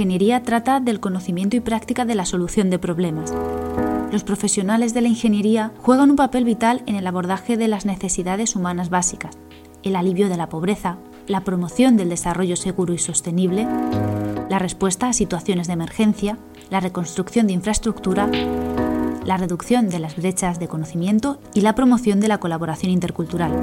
ingeniería trata del conocimiento y práctica de la solución de problemas. Los profesionales de la ingeniería juegan un papel vital en el abordaje de las necesidades humanas básicas, el alivio de la pobreza, la promoción del desarrollo seguro y sostenible, la respuesta a situaciones de emergencia, la reconstrucción de infraestructura, la reducción de las brechas de conocimiento y la promoción de la colaboración intercultural.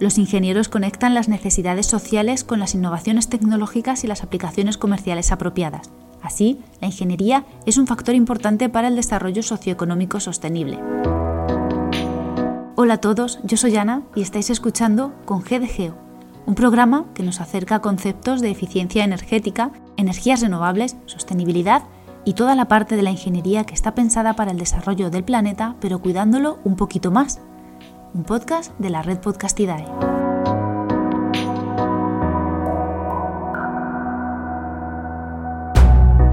Los ingenieros conectan las necesidades sociales con las innovaciones tecnológicas y las aplicaciones comerciales apropiadas. Así, la ingeniería es un factor importante para el desarrollo socioeconómico sostenible. Hola a todos, yo soy Ana y estáis escuchando con G un programa que nos acerca a conceptos de eficiencia energética, energías renovables, sostenibilidad y toda la parte de la ingeniería que está pensada para el desarrollo del planeta, pero cuidándolo un poquito más. Un podcast de la red Podcastidae.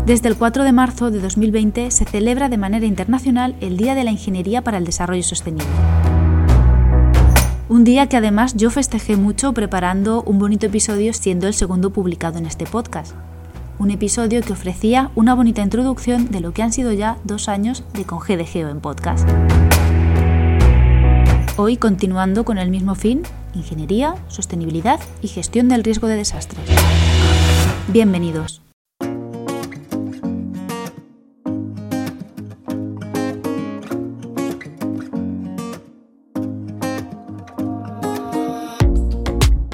Desde el 4 de marzo de 2020 se celebra de manera internacional el Día de la Ingeniería para el Desarrollo Sostenible. Un día que además yo festejé mucho preparando un bonito episodio siendo el segundo publicado en este podcast. Un episodio que ofrecía una bonita introducción de lo que han sido ya dos años de Con de Geo en podcast. Hoy continuando con el mismo fin, ingeniería, sostenibilidad y gestión del riesgo de desastres. Bienvenidos.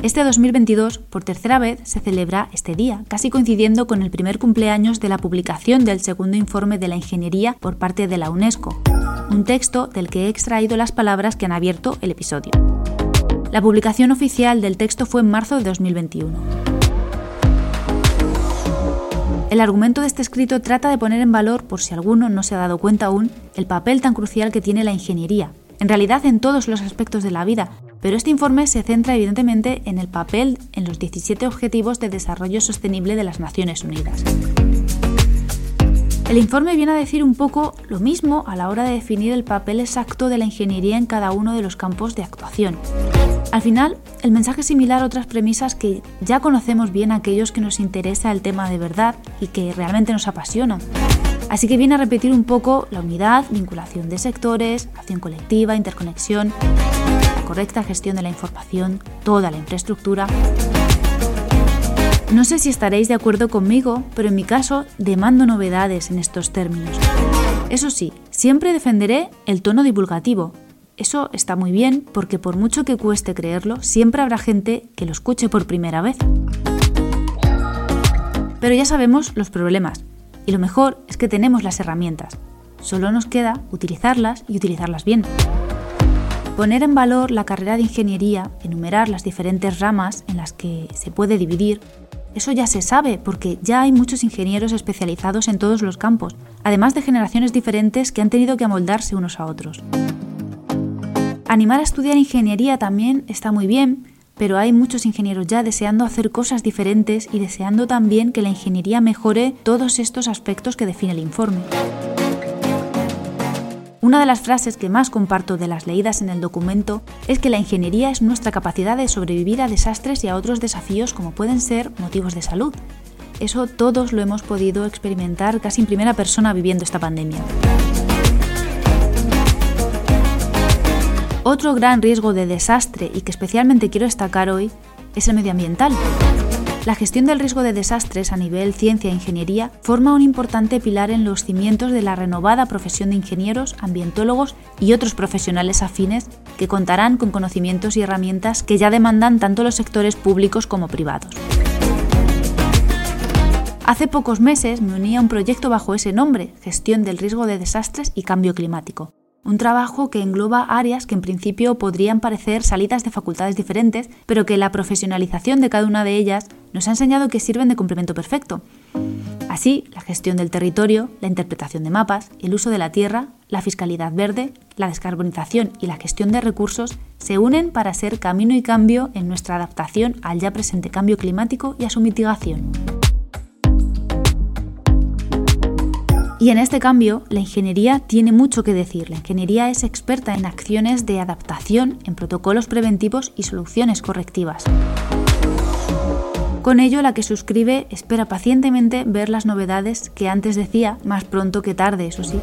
Este 2022, por tercera vez, se celebra este día, casi coincidiendo con el primer cumpleaños de la publicación del segundo informe de la ingeniería por parte de la UNESCO, un texto del que he extraído las palabras que han abierto el episodio. La publicación oficial del texto fue en marzo de 2021. El argumento de este escrito trata de poner en valor, por si alguno no se ha dado cuenta aún, el papel tan crucial que tiene la ingeniería, en realidad en todos los aspectos de la vida, pero este informe se centra evidentemente en el papel en los 17 Objetivos de Desarrollo Sostenible de las Naciones Unidas. El informe viene a decir un poco lo mismo a la hora de definir el papel exacto de la ingeniería en cada uno de los campos de actuación. Al final, el mensaje es similar a otras premisas que ya conocemos bien aquellos que nos interesa el tema de verdad y que realmente nos apasiona. Así que viene a repetir un poco la unidad, vinculación de sectores, acción colectiva, interconexión, correcta gestión de la información, toda la infraestructura. No sé si estaréis de acuerdo conmigo, pero en mi caso demando novedades en estos términos. Eso sí, siempre defenderé el tono divulgativo. Eso está muy bien porque por mucho que cueste creerlo, siempre habrá gente que lo escuche por primera vez. Pero ya sabemos los problemas y lo mejor es que tenemos las herramientas. Solo nos queda utilizarlas y utilizarlas bien. Poner en valor la carrera de ingeniería, enumerar las diferentes ramas en las que se puede dividir, eso ya se sabe porque ya hay muchos ingenieros especializados en todos los campos, además de generaciones diferentes que han tenido que amoldarse unos a otros. Animar a estudiar ingeniería también está muy bien, pero hay muchos ingenieros ya deseando hacer cosas diferentes y deseando también que la ingeniería mejore todos estos aspectos que define el informe. Una de las frases que más comparto de las leídas en el documento es que la ingeniería es nuestra capacidad de sobrevivir a desastres y a otros desafíos como pueden ser motivos de salud. Eso todos lo hemos podido experimentar casi en primera persona viviendo esta pandemia. Otro gran riesgo de desastre y que especialmente quiero destacar hoy es el medioambiental. La gestión del riesgo de desastres a nivel ciencia e ingeniería forma un importante pilar en los cimientos de la renovada profesión de ingenieros, ambientólogos y otros profesionales afines que contarán con conocimientos y herramientas que ya demandan tanto los sectores públicos como privados. Hace pocos meses me uní a un proyecto bajo ese nombre, Gestión del Riesgo de Desastres y Cambio Climático, un trabajo que engloba áreas que en principio podrían parecer salidas de facultades diferentes, pero que la profesionalización de cada una de ellas nos ha enseñado que sirven de complemento perfecto. Así, la gestión del territorio, la interpretación de mapas, el uso de la tierra, la fiscalidad verde, la descarbonización y la gestión de recursos se unen para ser camino y cambio en nuestra adaptación al ya presente cambio climático y a su mitigación. Y en este cambio, la ingeniería tiene mucho que decir. La ingeniería es experta en acciones de adaptación, en protocolos preventivos y soluciones correctivas. Con ello, la que suscribe espera pacientemente ver las novedades que antes decía más pronto que tarde, eso sí.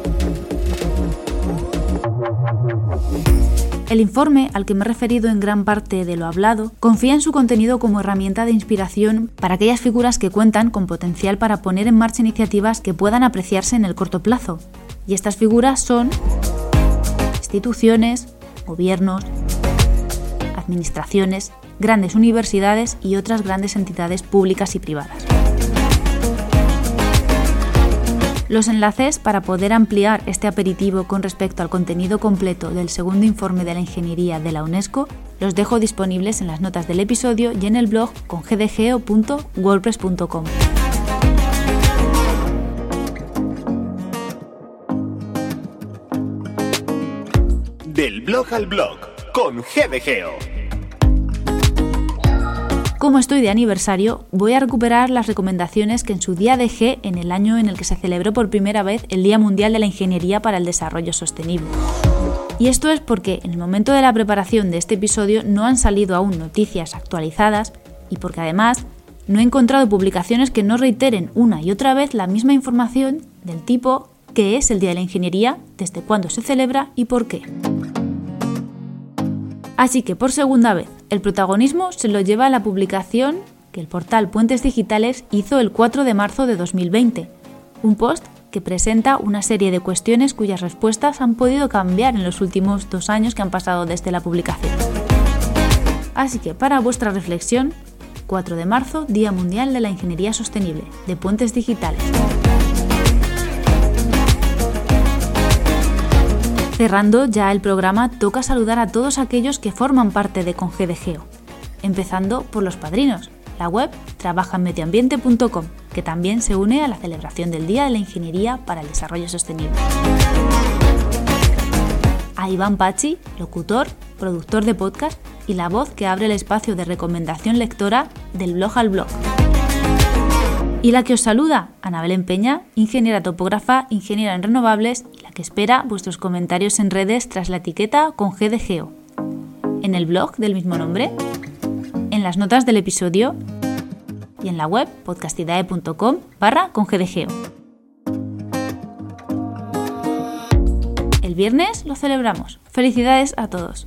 El informe, al que me he referido en gran parte de lo hablado, confía en su contenido como herramienta de inspiración para aquellas figuras que cuentan con potencial para poner en marcha iniciativas que puedan apreciarse en el corto plazo. Y estas figuras son instituciones, gobiernos, administraciones, grandes universidades y otras grandes entidades públicas y privadas. Los enlaces para poder ampliar este aperitivo con respecto al contenido completo del segundo informe de la ingeniería de la UNESCO los dejo disponibles en las notas del episodio y en el blog con gdgeo.wordpress.com. Del blog al blog con GDGeo. Como estoy de aniversario, voy a recuperar las recomendaciones que en su día dejé en el año en el que se celebró por primera vez el Día Mundial de la Ingeniería para el Desarrollo Sostenible. Y esto es porque en el momento de la preparación de este episodio no han salido aún noticias actualizadas y porque además no he encontrado publicaciones que no reiteren una y otra vez la misma información del tipo qué es el Día de la Ingeniería, desde cuándo se celebra y por qué. Así que por segunda vez, el protagonismo se lo lleva la publicación que el portal Puentes Digitales hizo el 4 de marzo de 2020, un post que presenta una serie de cuestiones cuyas respuestas han podido cambiar en los últimos dos años que han pasado desde la publicación. Así que para vuestra reflexión, 4 de marzo, Día Mundial de la Ingeniería Sostenible, de Puentes Digitales. Cerrando ya el programa, toca saludar a todos aquellos que forman parte de ConGDGeo, empezando por los padrinos, la web trabajanmedioambiente.com, que también se une a la celebración del Día de la Ingeniería para el Desarrollo Sostenible. A Iván Pachi, locutor, productor de podcast y la voz que abre el espacio de recomendación lectora del blog al blog. Y la que os saluda, Ana Belén Peña, ingeniera topógrafa, ingeniera en renovables y la que espera vuestros comentarios en redes tras la etiqueta con GDGeo. En el blog del mismo nombre, en las notas del episodio y en la web podcastidae.com barra con GDGeo. El viernes lo celebramos. Felicidades a todos.